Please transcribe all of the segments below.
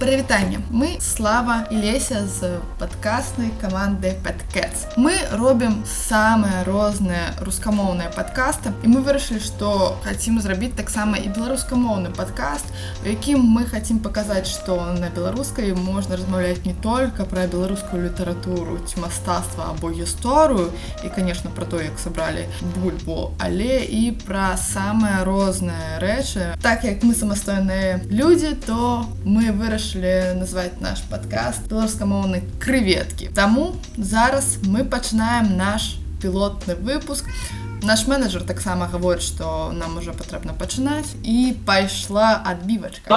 Прывітанне мы слава і леся з падкаснай каманды падкэц мы робім самыя розныя рускамоўныя падкасты і мы вырашылі што хацім зрабіць таксама і беларускамоўны падкаст у якім мы хацім паказаць што на беларускай можна размаўляць не только пра беларускую літаратуру ці мастацтва або гісторыю і конечно про то як сабралі бульбу але і пра самыя розныя рэчы так як мы самастойныя людзі то мы вырашылі вырашылі назваць наш падкаст беларускамоўнай крыветкі. Таму зараз мы пачынаем наш пілотны выпуск. Наш менеджер таксама гаворыць, што нам ужо патрэбна пачынаць і пайшла адбівачка.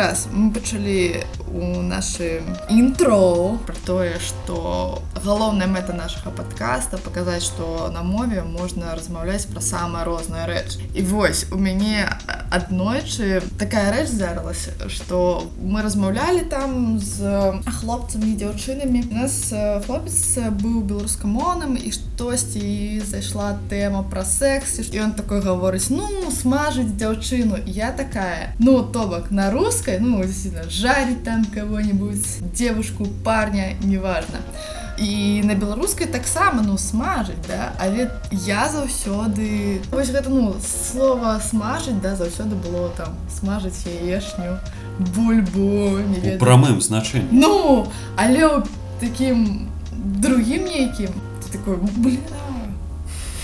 Якраз мы пачалі у нашым інтро про тое што галоўная мэта нашага подкаста паказаць што на мове можна размаўляць пра самыя розныя рэчы і вось у мяне аднойчы такая рэч здарылася што мы размаўлялі там з хлопцамі дзяўчынамі у нас хлопец быў беларускамоўным і штосьці зайшла тэма пра сексе і он такой гаворыць ну смажыць дзяўчыну я такая ну то бок на рускай ну жарить там кого-нибудь девушку парня неважно і на беларускай таксама ну смажыць да? Але я заўсёды вось гэта ну слова смажыць да заўсёды было там смажыць яешню бульбу прамым значэннем ну але таким другим нейкім такой блин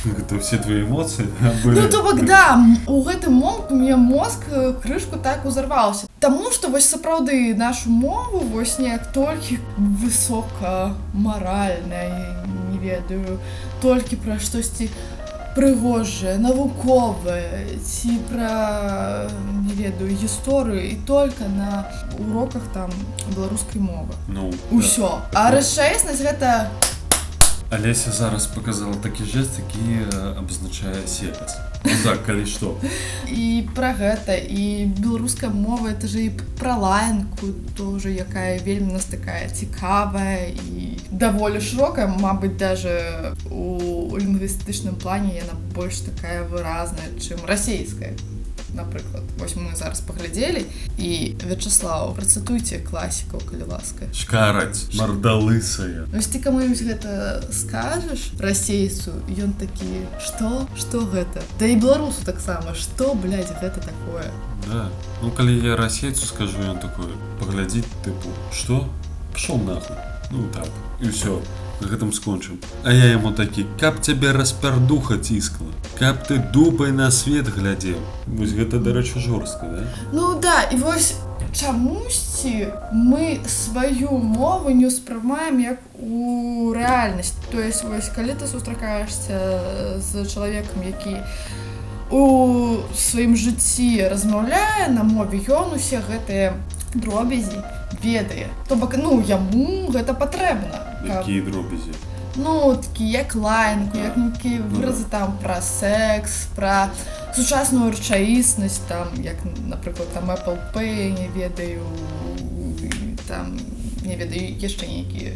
это все твои эмоции ну, то бок да у гэтым момант у меня мозг крышку так узарваўся Таму што вось сапраўды нашу мову вось неяк толькі высока маральная не ведаю толькі пра штосьці прыгожае навуковае ці пра не ведаю гісторыю і только на уроках там беларускай мовы ну ўсё да. а рэчаіснасць гэта Алеся зараз показала такі жест які абазначае секас ну, так калі што і пра гэта і беларуская мова это же і пра лаянку тоже якая вельмі нас такая цікавая і даволі шырокая Мабыць даже у лінгвістычным плане яна больш такая выразная чым расійская напрыклад вось мы зараз паглядзелі і Вячаслав працытуйце класікаў калі ласка шкараць мардалысая Вось ты каму-нибудь гэта скажаш расейцу ён такі што што гэта да і беларусу таксама што гэта такое да. ну калі я расейцу скажу ён такое паглядзіць тыпу што пшоў нахуй ну так і ўсё Гэтым скончым А я яму такі каб цябе распярдуха ціскала каб ты дубай на свет глядзеў вось гэта дарэчы жорстка да? Ну да і вось чамусьці мы сваю мову не ўспрымаем як у рэальнасць. То есть вось калі ты сустракаешься з чалавекам які у сваім жыцці размаўляе на мове ён усе гэтыя дробязі ведае то бок ну яму гэта патрэбна якія дробязі ну такі як лайнку як нейкі выразы там пра секс пра сучасную рэчаіснасць там як напрыклад там apple pay не ведаю там не ведаю яшчэ нейкія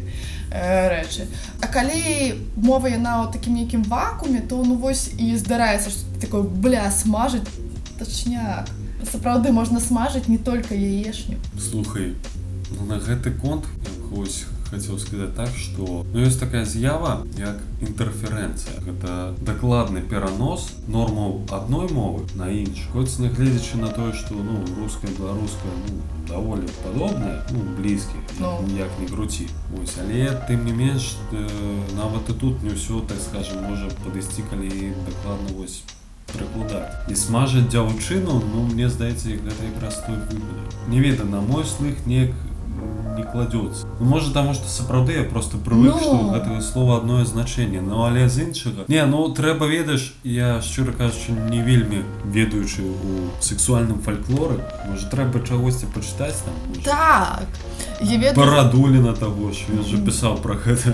рэчы А калі мова яна ў такім нейкім вакууме то ну вось і здараецца што такой бля смажыць тачняк сапраўды можна смажыць не только яешню слухай ну, на гэты конт вось хотел сказать так что ну, есть такая з'ява як інтэрферэнцыя гэта дакладны перанос нормаў адной мовы на інш хоць нягледзячы на тое что ну руская беларуская ну, даволі падобная ну, блізкіх no. ніяк не круці ось але тым не менш э, нават і тут не ўсё так скажем можа падысці калі дакладна вось прыкладаць і смажаць дзяўчыну ну мне здаецца гэта якраз той выпадак не веда на мой слых неяк не кладется ну, может таму что сапраўды я просто прывык Ну. что гэтага слова адное значэнне ну але з іншага не ну трэба ведаеш я шчыра кажучы не вельмі ведаючы у сексуальным фальклоры может трэба чагосьці пачытаць там можа? так я ведаю парадуліна того що я же пісаў про гэта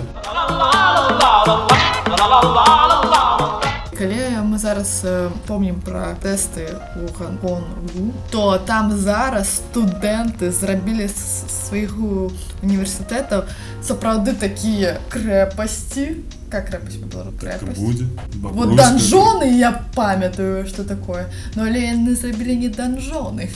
калі мы зараз э, помнім пра тэсты у ганконгу то там зараз студэнты зрабілі з сваіх у- універсітэтаў сапраўды такія крэпасці как крэпасць па-беларуску? Так и крэпасць будет. Вот Бобруйская. данжоны я памятаю что такое но але яны зрабілі не данжоны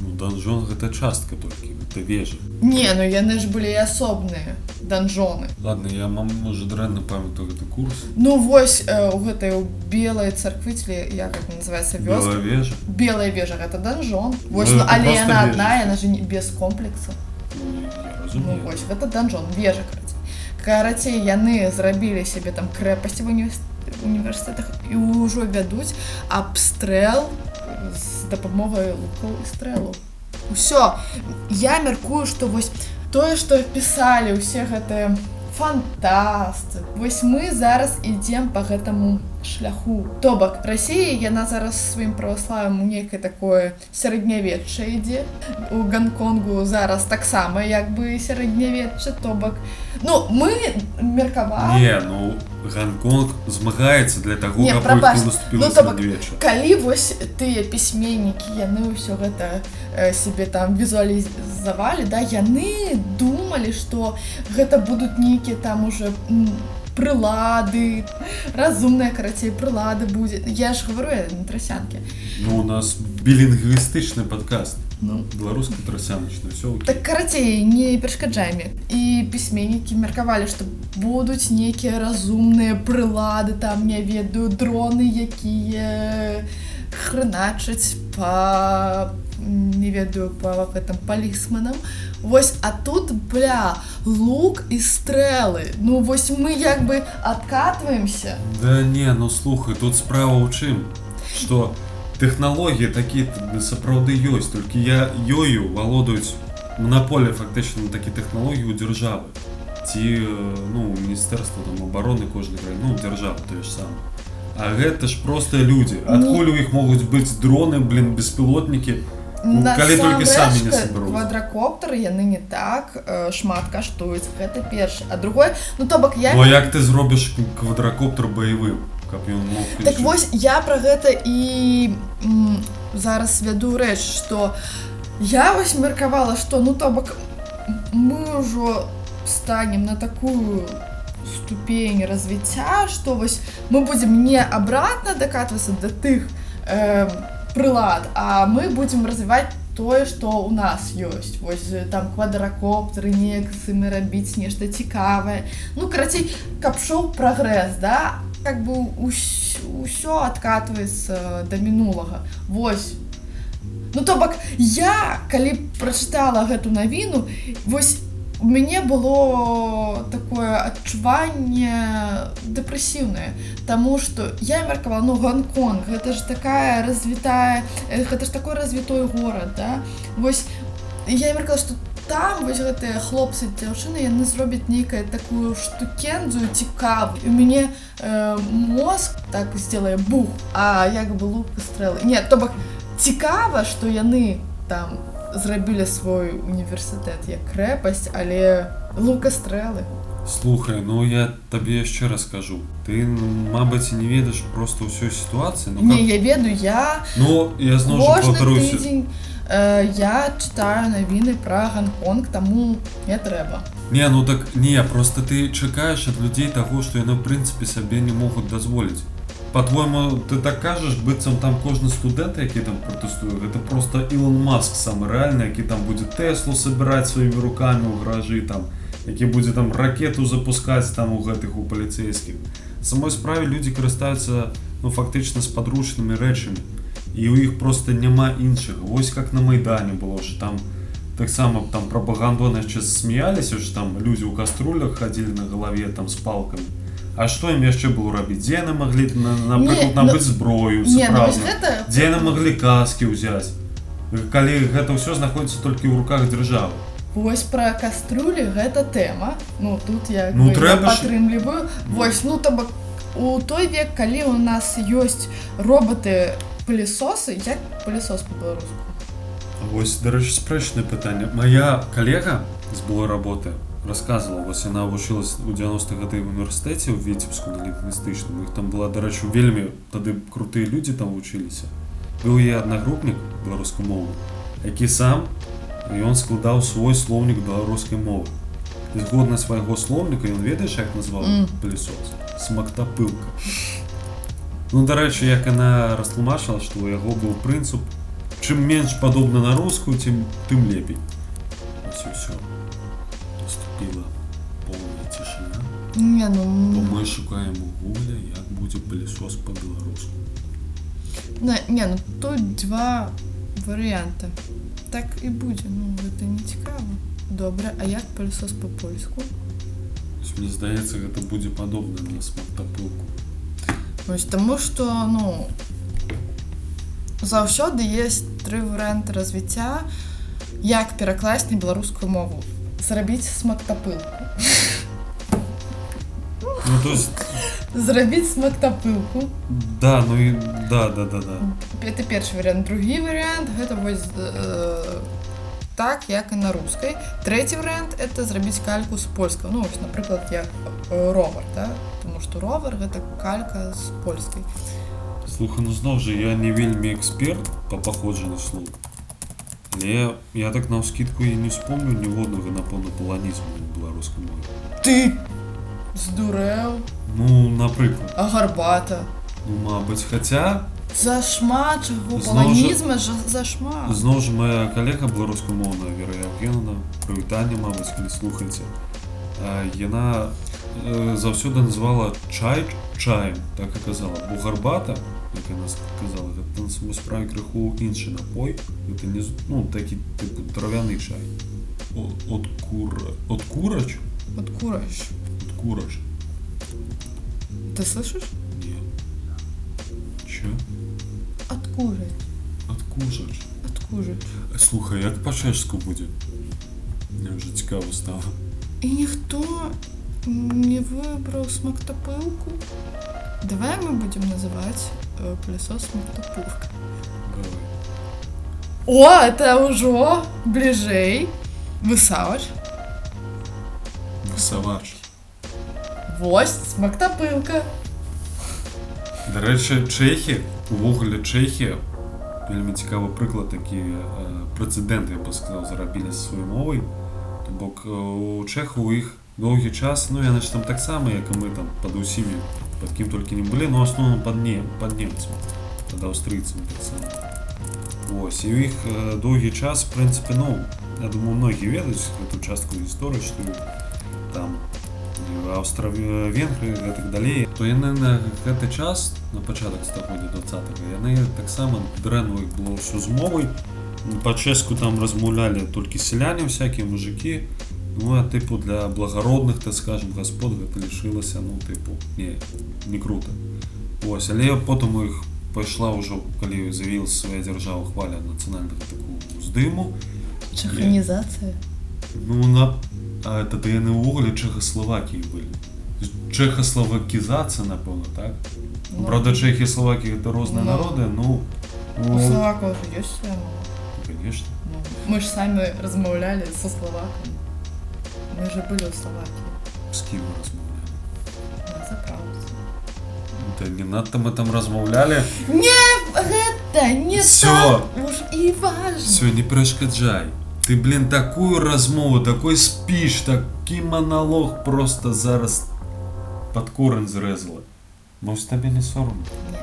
Ну, данжон гэта частка толькі, гэта вежа. не ну яны ж былі і асобныя данжоны Ладно, я мам можа дрэнна памятаю гэты курс. ну вось э, у гэтай у белай царквіцелі як это называется Белая вёска вежа. белая вежа гэта данжон вось Ну, ну, это але просто яна вежа. адна яна же не без комплекса Ну, я ну, разумею. вось гэта данжон вежа карацей карацей яны зрабілі сябе там крэпасці в універс- універсітэтах і ўжо вядуць абстрэл з дапамогай лукаў і стрэлу усё я мяркую што вось тое што пісалі ўсе гэтыя фантасты вось мы зараз ідзем по гэтаму шляху то бок Расія яна зараз сваім праваславам у нейкае такое сярэднявечча ідзе у гонконгу зараз таксама як бы сярэднявечча то бок ну мы меркавалі Не, ну Гонконг змагаецца для таго, Не, каб прабач, іх наступіла ну, то бок, сярэднявечча. калі вось тыя пісьменнікі яны ўсё гэта э, себе там візуалізавалі да яны думалі што гэта будуць нейкія там уже м, прылады разумныя карацей прылады будзе я ж говорю я на трасянке Ну, у нас білінгвістычны падкаст. ну Беларуска-трасяначны, ўсё окей. так карацей не перашкаджай мне і пісьменнікі меркавалі што будуць нейкія разумныя прылады там не ведаю дроны якія хрыначаць па не ведаю па гэтым палісманам Вось а тут бля лук і стрэлы Ну вось мы як бы адкатваемся Да не, ну слухай, тут справа ў чым, што тэхналогіі такія сапраўды ёсць, толькі я ёю валодаюць манаполія фактычна на такі тэхналогіі ў дзяржавы. Ці э, ну міністэрства там абароны кожнай краіны, ну дзяржавы тое ж самае. А гэта ж простыя людзі. Адкуль у іх могуць быць дроны, блин, беспілотнікі, Ну, калі толькі самі не Насамрэч, саберуць. квадракоптары яны не так э, шмат каштуюць гэта першы а другой ну то бок я Ну а як ты зробіш квадракоптер баявым, каб ён мог так летець? вось я про гэта і м, зараз вяду рэч што я вось меркавала што ну то бок мы ўжо станем на такую ступень развіцця што вось мы будзем не абратна дакатвацца да тых э, прылад а мы будзем развіваць тое што ў нас ёсць вось э, там квадракоптеры неяк з імі рабіць нешта цікавае ну карацей каб шоу прагрэс да как бы ўс- ўсё адкатваецца да мінулага вось ну то бок я калі прачытала гэту навіну вось у мяне было такое адчуванне дэпрэсіўнае Таму што я меркавала ну Гонконг гэта ж такая развітая э, гэта ж такой развітой горад да вось я меркала што там вось гэтыя хлопцы дзяўчыны яны зробяць нейкая такую штукензую цікаву у мяне э, мозг так сделае бух а як бы лук і стрэлы нет то бок цікава што яны там зрабілі свой універсітэт як крэпасць але лука стрэлы Слухай, ну я табе яшчэ раз кажу. Ты, ну, мабыць, не ведаеш просто ўсёй сітуацыі. Ну, не каб- я ведаю я ну я зноў жа кожны паўтаруся. тыдзень э, я чытаю навіны пра Гонконг таму не трэба Не, ну так не, просто ты чакаеш ад людзей таго, што яны ў прынцыпе сабе не могуць дазволіць. По-твойму, ты так кажаш, быццам там кожны студэнт, які там пратэстуе, гэта просто Ілон Маск самы рэальны, які там будзе Тэслу сабіраць сваімі рукамі ў гаражы там, які будзе там ракету запускаць там у гэтых у паліцейскіх. Самой справе людзі карыстаюцца ну фактычна з падручнымі рэчамі. І ў іх просто няма іншага. Вось как на майдане было ж там таксама там прапагандоны яшчэ смяяліся ж там людзі ў каструлях хадзілі на галаве там з палкамі. А што ім яшчэ было рабіць? Дзе яны маглі на- напрыклад Не, набыць зброю не ну, вось сапраўдна? гэта Дзе яны маглі каскі ўзяць? Калі гэта ўсё знаходзіцца толькі ў руках дзяржавы. Вось пра каструлі гэта тэма ну тут я Ну, бы, я трэба ж- падтрымліваю вось ну то бок у той век калі у нас ёсць роботы пылесосы як пылесос по-беларуску Вось дарэчы спрэчнае пытанне. Мая калега з былой работы рассказывала, вось яна вучылась у 90-х гады в універсітэце ў віцебску на лінгвістычным іх там была дарэчы вельмі тады крутыя людзі там вучыліся быў яе аднагрупнік беларускамоўны які сам ён складаў свой слоўнік беларускай мовы і згодна свайго слоўніка ён ведаеш як назваў Мм. пылесос смактапылка ну дарэчы як яна растлумачыла што ў яго быў прынцып чым менш падобна на рускую тым тым лепей Ось і ўсё наступила полная цішыня Не, бо ну... мы шукаем у гугля як будзе пылесос по-беларуску Не, не, ну тут два варыянты. Так і будзе, ну гэта не цікава. Добра, а як пылесос по-польску? Ось мне здаецца гэта будзе падобна на смактапылку Вось таму што ну заўсёды есть тры варыянты развіцця як перакласць на беларускую мову зрабіць смактапылку ну есть зрабіць смактапылку да ну і да да да да. Это першы варыянт другі варыянт гэта вось э, так як і на рускай трэці варыянт это зрабіць кальку з польскага ну вось напрыклад як э, ровар да? тому что ровар гэта калька з польскай Слухай, ну зноў жа я не вельмі эксперт па паходжанню слоў. Але я так на ўскідку і не вспомню ніводнага напэўна паланізму ў беларускай мове. ты здурэў Ну, напрыклад, а гарбата ну мабыць, хаця зашмат чаго Зноў жа- паланізма жа зашмат зноў жа моя калега беларускамоўная Вера Евгеновна, прывітанне, мабыць, калі слухаеце. а, Яна э, заўсёды называла чай чаем, так і казала. Бо гарбата, як яна сказала, гэта на самой справе крыху іншы напой. Гэта не з- ну, такі типу травяны чай. О- От кура, от курач, от кураж от кураж. ты слышишь Не. Чё? от кураж От кужач. от кураж Слухай, як па-чэшску будзе? Мне вже цікаво стало. і ніхто не выбраў смактапылку давай мы будем называть э, пылесос смактапылка Давай. о это ўжо бліжэй высавач Высавач. вось смактапылка Дарэчы, чэхі, увогуле чэхі, вельмі цікавы прыклад такі э, прэцэдэнт, я бы сказаў, зарабілі з сваёй мовай. То бок э, у чэхаў у іх доўгі час, ну яны ж там таксама, як і мы там пад усімі, пад кім толькі не былі, но асноўным пад не, пад немцам, пад аўстрыйцамі таксама. Вось, і ў іх э, доўгі час, в прынцыпе, ну, я думаю, многія ведаюць гэту частку гісторыі, што там аўстра-венгры і так далей то яны на гэты час на пачатак стагоддзя 20 яны таксама дрэнна іх было ўсё з мовай па-чэшску там размаўлялі толькі сяляне всякие мужики ну а тыпу для благародных так скажем господ гэта лішылася ну тыпу не не круто ось але потым у іх пайшла ўжо калі заявілася свая дзяржава хваля нацыянальных такую уздыму чаханізацыя Ну, на... а тады яны ўвогуле чэхаславакіі былі. Чэхаславакізацыя, напэўна, так? Ну, Правда, чэхі і славакі гэта розныя ну. народы, ну, у ну, словакаў же ёсць свая мова конечно. Ну, мы ж самі размаўлялі со словакамі мы же былі ў словакіі З кім мы размаўлялі? на заправцы Да не надта мы там размаўлялі. гэта не Всё. так уж і важно Всё, не перашкаджай. Ты, блин, такую размову, такой спіч, такі монолог просто зараз пад корань зрэзала. Может, табе не соромно? Не.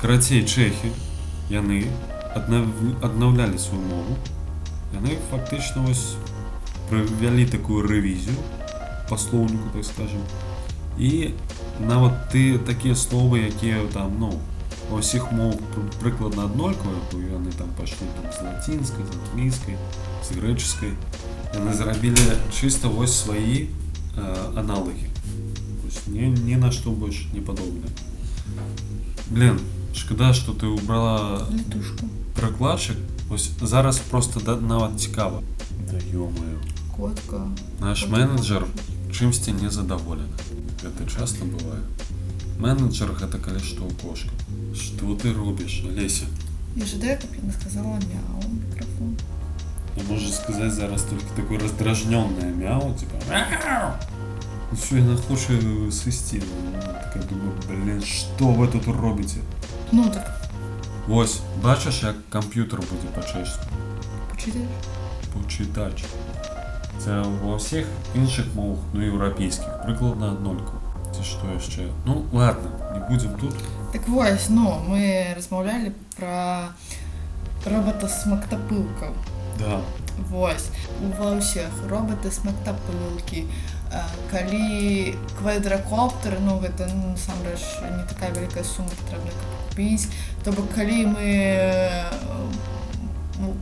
Карацей, чэхі, яны аднав... аднаўлялі сваю мову. Яны фактычна вось правялі такую рэвізію па слоўніку, так скажем. І нават ты такія словы, якія там, ну, ва ўсіх моў пры- прыкладна аднолькавыя, бо яны там пайшлі там з лацінскай, з англійскай, з грэчаскай. Яны зрабілі чыста вось свае э, аналагі. Вось ні, ні на што больш не падобна. Блин, шкада, што ты убрала летушку прыкладчык. Вось зараз просто да, нават цікава. Да ё-моё. котка Наш менеджер чымсьці не задаволены. Гэта часта бывае. Менеджер гэта калі што ў кошка. Што ты робіш, Леся? я жадаю каб яна сказала мяу ў мікрафон У можешь сказать зараз только такое раздражненное мяу, типа мяу. Ну що, я хочу свисти. Ну, Така думаю, блін, що ви тут робите? Ну так, Ось, бачиш, як комп'ютер буде по-чеську? почитаєш? Почитач. Це во всіх інших мовах, ну європейських, прикладно однольково. Це що ще? Ну ладно, не будемо тут. Так ось, ну, ми розмовляли про робота смактопилка. Да. Вось ва ўсіх роботы смактапылкі калі квадракоптер ну гэта ну, насамрэч не такая вялікая сума патрэбна каб купіць то бок калі мы э, ну,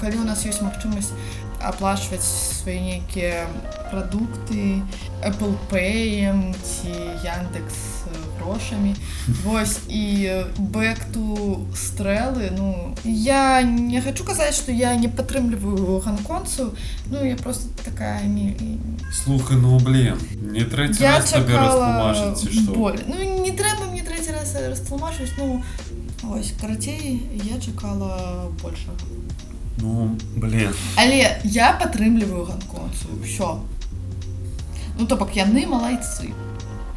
калі у нас ёсць магчымасць аплачваць свае нейкія прадукты Apple Pay ці Яндекс грошамі Вось і бэкту стрэлы ну я не хочу казаць што я не падтрымліваю ганконцу ну я просто такая не Слухай, ну блін, не третій я раз тобі чакала розтлумачить, ці що? боль ну не трэба мне трэці раз растлумачыць ну ось карацей я чакала большага Ну, блін. але я падтрымліваю ганконцу ўсё ну то бок яны малайцы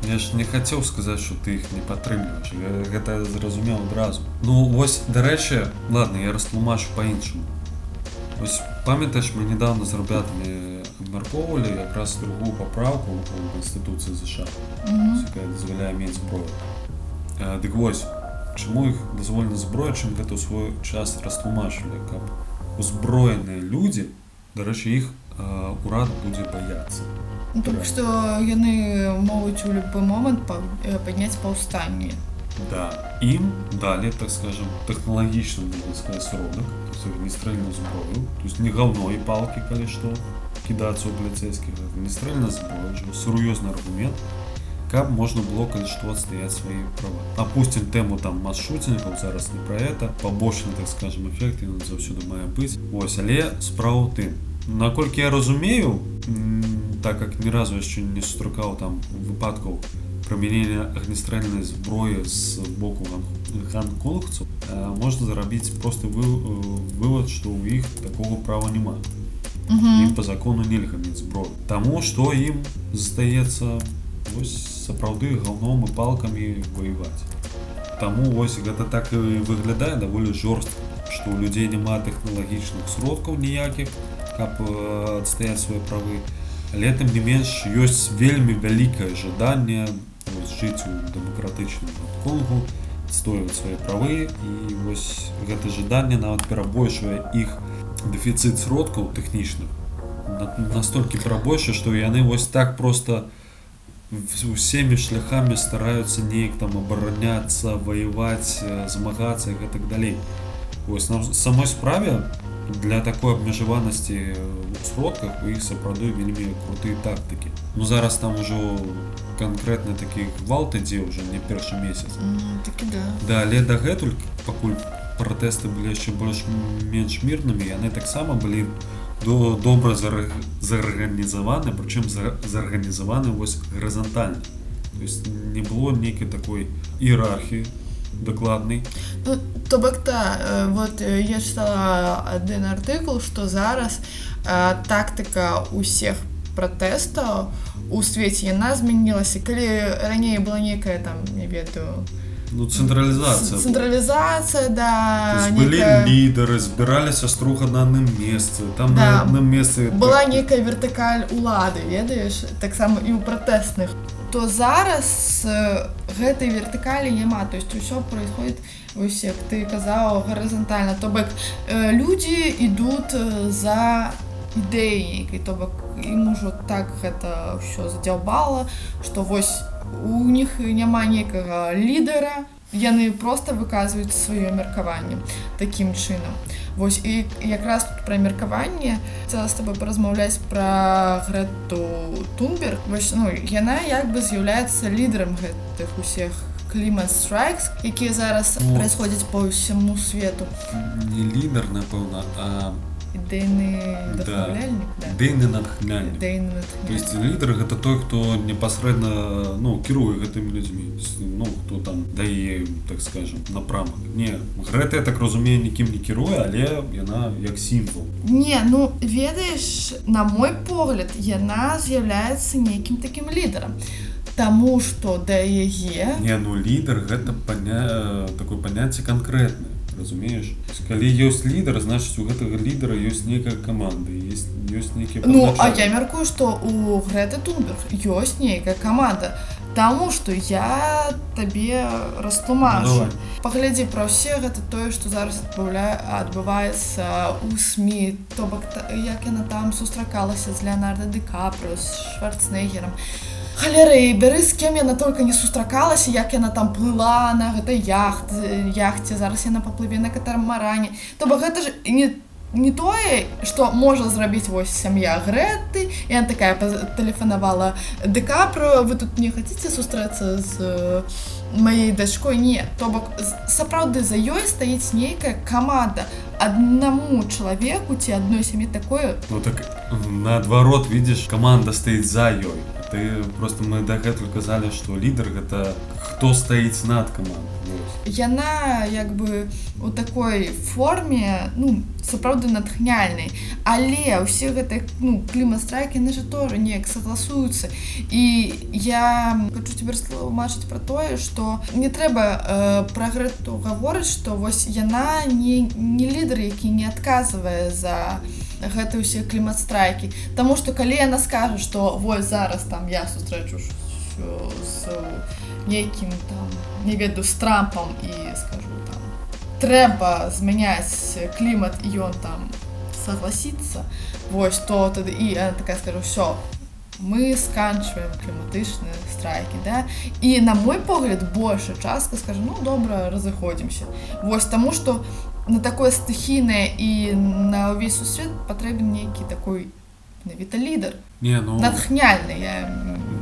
Я ж не хацеў сказаць, што ты іх не падтрымліваеш. Гэта зразумеў адразу. Ну вось, дарэчы, ладно, я растлумачу па-іншаму. Вось памятаеш, мы недавно з ребятамі абмяркоўвалі якраз другую папраўку у канстытуцыі ЗША, Мгм. якая дазваляе мець зброю. Дык вось, чаму іх дазволена зброя, чым гэта ў свой час растлумачылі, каб узброеныя людзі, дарэчы, іх э, урад будзе баяцца. Ну, тому што яны могуць у любы момант па- э, падняць паўстанне. Да, им дали, так скажем, технологичный, можно сказать, сродок, то есть огнестрельную зброю, то есть не говно и палки, коли что, кидаться у полицейских, а огнестрельная зброя, уже серьезный аргумент, как можно было, коли что, отстоять свои права. Опустим тему там масс-шутингов, зараз не про это, побочный, так скажем, эффект, він завсюди має бути. Ось, але справа в тим, наколькі я розумію, м, так як ні разу я ще не строкав там випадків применения огнестрельной зброи с боку гон- гонконгцев, э, можно заробить просто вы- э, вывод, что у них такого права нема. Им Угу. по закону нельга мець зброю. Таму што ім застаецца вось сапраўды галном і палкамі ваяваць. Таму вось гэта так і выглядае даволі жорстка, што ў людзей няма тэхналагічных сродкаў ніякіх, каб э, адстаяць свае правы. Але тым не менш ёсць вельмі вялікае жаданне вось, жыць у дэмакратычным Гонконгу, адстойваць свае правы і вось гэта жаданне нават перабольшвае іх дэфіцыт сродкаў тэхнічных на- настолькі перабольшае што яны вось так просто в- усімі шляхамі стараюцца неяк там абараняцца ваяваць э, змагацца і гэтак далей ось на самой справе для такой абмежаванасці э, у сродках у іх сапраўды вельмі крутыя тактыкі ну зараз там ужо канкрэтны такі гвалт ідзе ўжо не першы месяц Такі да. Да, але дагэтуль пакуль пратэсты былі яшчэ больш-менш мірнымі, яны таксама былі до, добра зар- зарганізаваны, прычым за- зарганізаваны вось гарызантальна. То есть не было нейкай такой іерархіі дакладнай. Ну, то бок та э, вот э, я читала один артыкул что зараз э, тактыка усіх пратэстаў у свеце яна змянілася калі раней была нейкая там не ведаю Ну, цэнтралізацыя. была. цэнтралізацыя То да есть былі нейкая- лідары, збіраліся струга на адным месцы. Там Да. на адным месцы была нейкая вертыкаль улады ведаеш таксама і ў пратэсных то зараз э, гэтай вертыкалі няма то есть усё происходит вось як ты казаў гарызантальна то бок э, людзі ідут э, за ідэяй то бок ім ужо так гэта ўсё задзяўбала што вось у них няма некага лідара яны просто выказваюць сваё меркаванне такім чынам Вось і якраз тут пра меркаванне цела з тобой паразмаўляць пра Грэту Тунберг вось, ну, яна як бы з'яўляецца лідарам гэтых усіх клімат страйкс якія зараз Ну. происходзяць по ўсяму свету не лідар, напэўна, а ідэйны Да. вдохновляльнік да. Ідейны натхняльнік. ідэйны То есть натхняльнік. лідар гэта той, хто непасрэдна ну, кіруе гэтымі людзьмі. То есть, Ну, хто там дае, ім, так скажем, напрамак. Не, Грэта, я так разумею, нікім не кіруе, але яна як сімвол. Не, ну ведаеш, на мой погляд, яна з'яўляецца нейкім такім лідарам. Таму што да яе Не, ну лідар гэта паня... такое паняцце канкрэтнае. Разумееш? То есть, калі ёсць лідар, значыць у гэтага лідара ёсць нейкая каманда, ёсць, ёсць нейкі Ну, а я мяркую, што у Грэты Тунберг ёсць нейкая каманда. Таму што я табе Ну, растлумачу. давай. Паглядзі пра ўсе гэта тое, што зараз адбаўля... адбываецца ў СМі, то бок та- як яна там сустракалася з Леонардо Ды Капрыо, з Шварцнегером. Халерэй, бяры з кем яна толькі не сустракалася, як яна там плыла на гэтай яхт, яхце, зараз яна паплыве на катамаране. То бок гэта ж не не тое, што можа зрабіць вось сям'я Грэты, і яна такая тэлефанавала Дэкапру, вы тут не хацеце сустрэцца з э, маёй дачкой не то бок з- сапраўды за ёй стаіць нейкая каманда аднаму чалавеку ці адной сям'і такое Ну так наадварот видишь команда стаіць за ёй А ты просто мы дагэтуль казалі што лідар гэта хто стаіць над камандай Вось. яна як бы у такой форме ну сапраўды натхняльнай але ўсе гэты ну клімастрайкі яны же тоже неяк согласуюцца і я хочу цяпер тлумачыць пра тое что не трэба э, пра гэту гаворыць что вось яна не не лідар які не адказвае за гэты ўсе кліматстрайкі Таму что калі яна скажа что вось зараз там я сустрэчу ж, що з нейкім там не веду з трампам і скажу там трэба змяняць клімат і ён там согласіцца вось то тады і яна такая скажу все мы сканчваем кліматычныя страйкі да і на мой погляд большая частка скажу ну добра разыходзімся вось таму что на такое стыхійнае і на ўвесь сусвет патрэбен нейкі такой навіта лідар не ну натхняльны я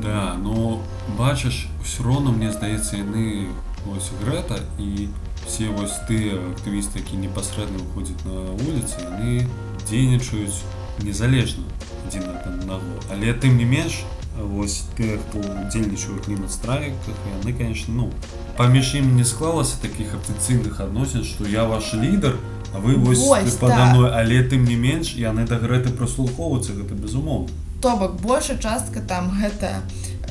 да ну бачыш все роўно мне здаецца яны ось грэта і все вось тыя актывісты які непасрэдна выходзяць на вуліцы яны дзейнічаюць незалежна адзін ад аднаго але тым не менш вось тыя хто удзельнічае ў клімат страйках яны конечно ну паміж ім не склалася такіх афіцыйных адносін што я ваш лідар а вы вось, Вось, пада так. мной але тым не менш яны да грэты прыслухоўваюцца гэта безумоўна то бок большая частка там гэта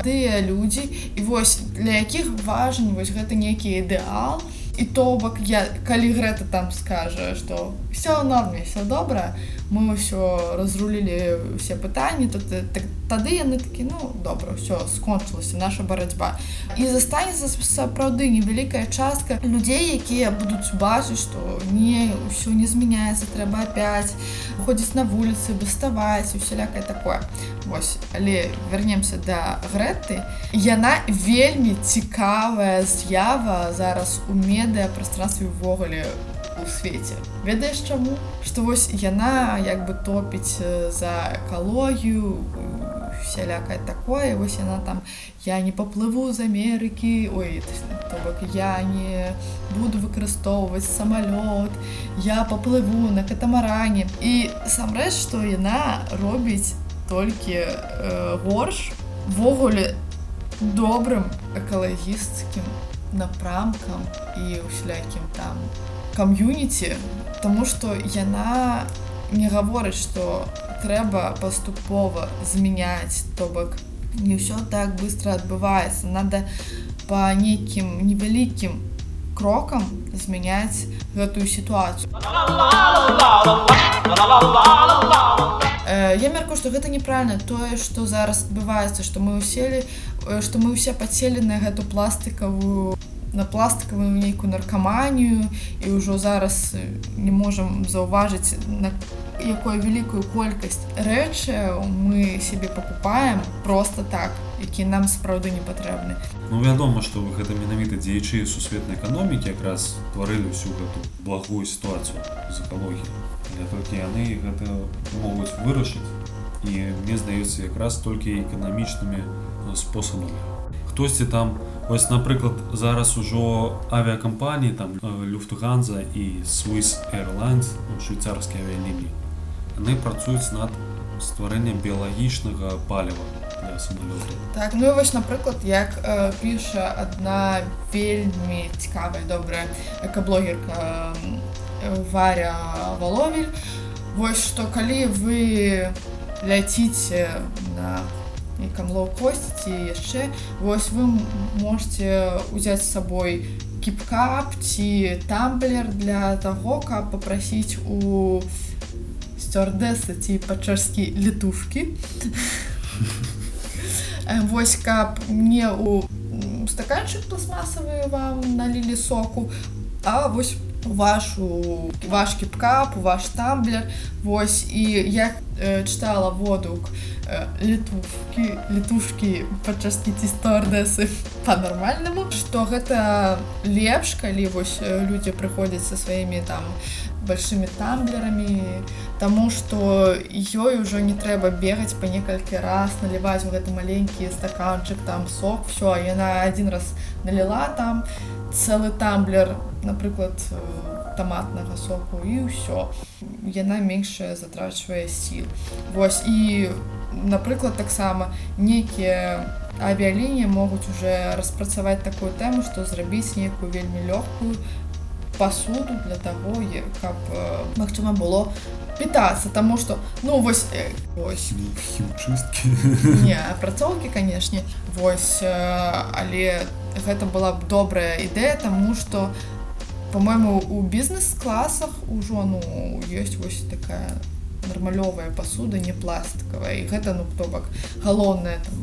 тыя людзі і вось для якіх важен вось гэты нейкі ідэал і то бок я калі грэта там скажа что все норме все добра мы ўсё разрулілі усе пытанні то ты- так, тады яны такі ну добра все скончылася наша барацьба і застанецца сапраўды невялікая частка людзей якія будуць бачыць што не ўсё не змяняецца трэба опять ходзіць на вуліцы баставаць усялякае такое Вось але вернемся да грэты яна вельмі цікавая з'ява зараз у медыа прастрансве ўвогуле у свеце ведаеш чаму што вось яна як бы топіць за экалогію всялякае такое вось яна там я не паплыву з Амерыкі ой то бок я не буду выкарыстоўваць самалёт я паплыву на катамаране і сам рэч што яна робіць толькі э, горш ввогуле добрым экалагісцкім напрамкам і ўсялякім там кам'юніці Таму што яна не гаворыць што трэба паступова змяняць то бок не ўсё так быстро адбываецца надо по нейкім невялікім крокам змяняць гэтую сітуацыю Э, Я мяркую, што гэта неправільна тое, што зараз адбываецца, што мы ўселі, э, што мы ўсе падселі на гэту пластикавую на пластикавую нейкую наркаманію і ўжо зараз э, не можам заўважыць на якую вялікую колькасць рэчы мы сябе пакупаем просто так, які нам сапраўды не патрэбны. Ну вядома, што гэта менавіта дзеячы сусветнай эканомікі якраз тварылі ўсю гэту благую сітуацыю з экалогіяй. Але толькі яны гэта могуць вырашыць і мне здаецца якраз толькі эканамічнымі спосабамі. Хтосьці там ось напрыклад зараз ужо авіакампаніі там э, Люфтганза і Swiss Airlines ну, швейцарскія авіялініі яны працуюць над стварэннем біялагічнага паліва для самалёту Так, ну і вось, напрыклад, як э, піша адна вельмі цікавая і добрая экаблогерка э, Варя Валовель. Вось што калі вы ляціце на нейкам лоу-косці ці яшчэ, вось вы м- можете ўзяць з сабой кіпкап ці тамблер для таго, каб папрасіць у сцюардэсы ці па-чэшскі літушкі. Э, Вось каб не у м, стаканчык пластмасавы вам налілі соку, а вось у вашу ваш кіпкап, у ваш тамблер. Вось і як э, чытала водук э, літушкі літушкі па-чэшскі ці стюардэсы па-нармальнаму, што гэта лепш, калі вось э, людзі прыходзяць са сваімі там большими тамблерамі Таму што ёй ужо не трэба бегаць па некалькі раз наліваць у гэты маленькі стаканчык там сок все яна один раз наліла там цэлы тамблер напрыклад э, таматнага соку і ўсё яна меншая затрачвае сіл Вось і напрыклад таксама нейкія авіялініі могуць уже распрацаваць такую тэму што зрабіць нейкую вельмі лёгкую посуду для того, е- каб э, магчыма было питацца таму что ну вось э, вось хімчысткі не апрацоўкі канешне вось э, але гэта была б добрая ідэя таму что по-моему у бізнес-класах ужо ну ёсць вось такая нармалёвая посуда не пластикавая і гэта ну хто бок галоўная там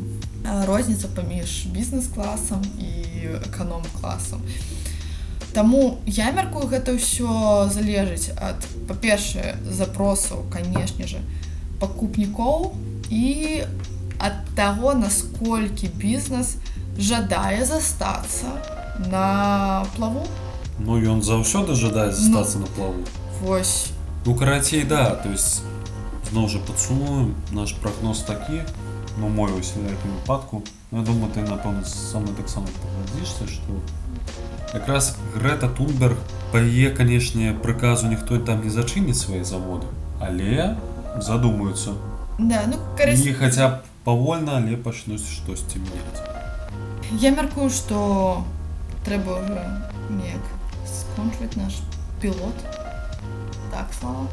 а, розніца паміж бізнес-класам і эканом-класам Таму я мяркую гэта ўсё залежыць ад па-першае запросаў канешне же пакупнікоў і ад таго насколькі бізнес жадае застацца на плаву Ну ён заўсёды жадае застацца на плаву вось Ну карацей да то есть зноў жа падсумуем наш прагноз такі ну мой вось у якім выпадку Ну, я думаю ты напэўна са мной таксама пагадзішся што якраз Грэта Тунберг па яе канешне прыказу ніхто там не зачыніць свае заводы але задумаюцца да ну карыс... і хаця б павольна але пачнуць штосьці мяняць я мяркую што трэба ўжо неяк скончваць наш пілот так слава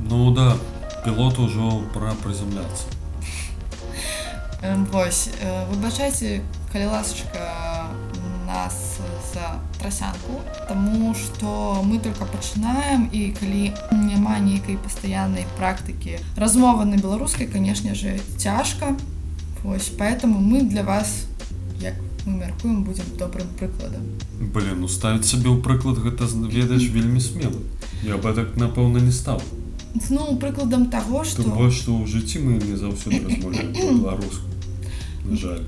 Ну да пілоту ўжо пора прыземляцца Эм, Вось э, выбачайце калі ласачка нас за трасянку Таму што мы только пачынаем і калі няма нейкай пастаяннай практыкі размова на беларускай канешне же цяжка Вось поэтому мы для вас як мы мяркуем будзем добрым прыкладам Блин, ну ставіць сабе ў прыклад гэта з- ведаеш вельмі смелы я бы так напэўна не стаў Ну прыкладам таго Тым што больш што ў жыцці мы не заўсёды размаўляем па-беларуску на жаль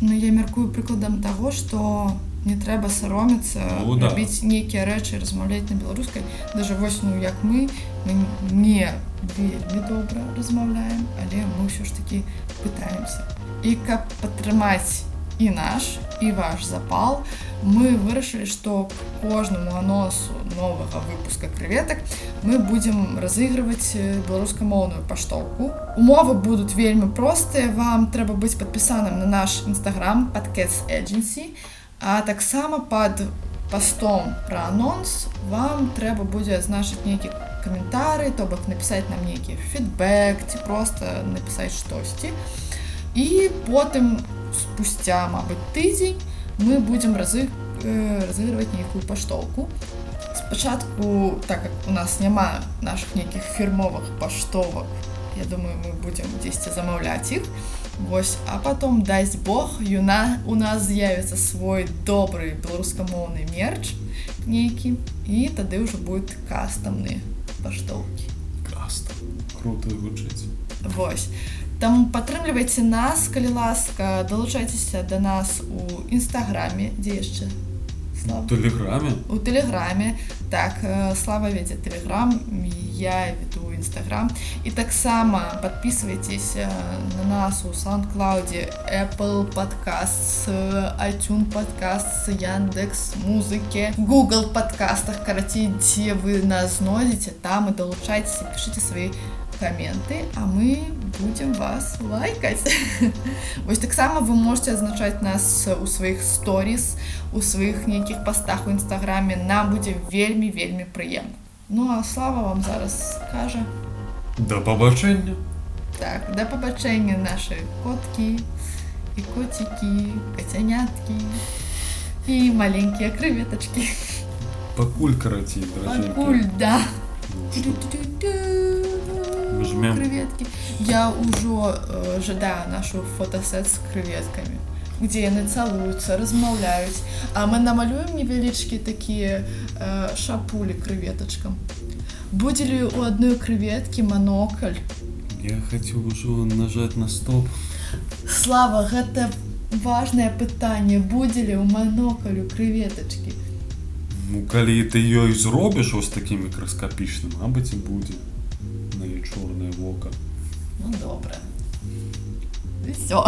Ну я мяркую прыкладам таго што не трэба саромецца Ну, да. рабіць нейкія рэчы размаўляць на беларускай даже вось ну як мы мы не вельмі добра размаўляем але мы ўсё ж таки пытаемся і каб падтрымаць і наш і ваш запал мы вырашылі што кожнаму анонсу новага выпуска креветак мы будзем разыгрываць э, беларускамоўную паштоўку умовы будуць вельмі простыя вам трэба быць падпісаным на наш нстаграм подкаст agency а таксама под пастом пра анонс вам трэба будзе азначыць нейкі каментары то бок напісаць нам нейкі фідбэк ці просто напісаць штосьці і потым спустя мабыць тыдзень мы будзем разы э, разыгрываць нейкую паштоўку спачатку так как у нас няма наших нейкіх фірмовых паштовак я думаю мы будзем дзесьці замаўляць іх Вось а потом дасць Бог юна у нас з'явіцца свой добры беларускамоўны мерч нейкі і тады ўжо будет кастамны паштоўкі каста круто гучыць Вось. Таму падтрымлівайце нас, калі ласка, далучайцеся да нас у нстаграме, дзе яшчэ Слава? тэлеграме У тэлеграме. Так, э, слава вядзе тэлеграм, я веду нстаграм. І таксама подписывайтесь э, на нас у SoundCloud, Apple подкаст, iTunes подкаст, Яндекс музыкі, Google подкастах, карацей, дзе вы нас знойдзеце, там і далучайцеся, пішыце свае каменты а мы будем вас лайкать вось таксама вы можете азначаць нас у сваіх сторіс у сваіх нейкіх пастах у нстаграме нам будзе вельмі вельмі прыемна ну а слава вам зараз скажа Да побачення. так да пабачэння наши коткі і коцікі кацяняткі і маленькія крыветачкі Пакуль карацей, дражэнькі. пакуль да Мы жмем. креветки. Я уже э, жадаю нашу фотосет с креветками, где яны целуются, размаўляюць. А мы намалюем невялічкі такія э, шапулі креветачкам. Будзе ли у адной креветкі монокль? Я хацеў ужо нажаць на стоп. Слава, гэта важное пытанне, будзе ли у моноклю креветачкі? Ну, калі ты ёй зробіш ось такім мікраскапічным, мабыць і будзе на вока. Ну добра. І все.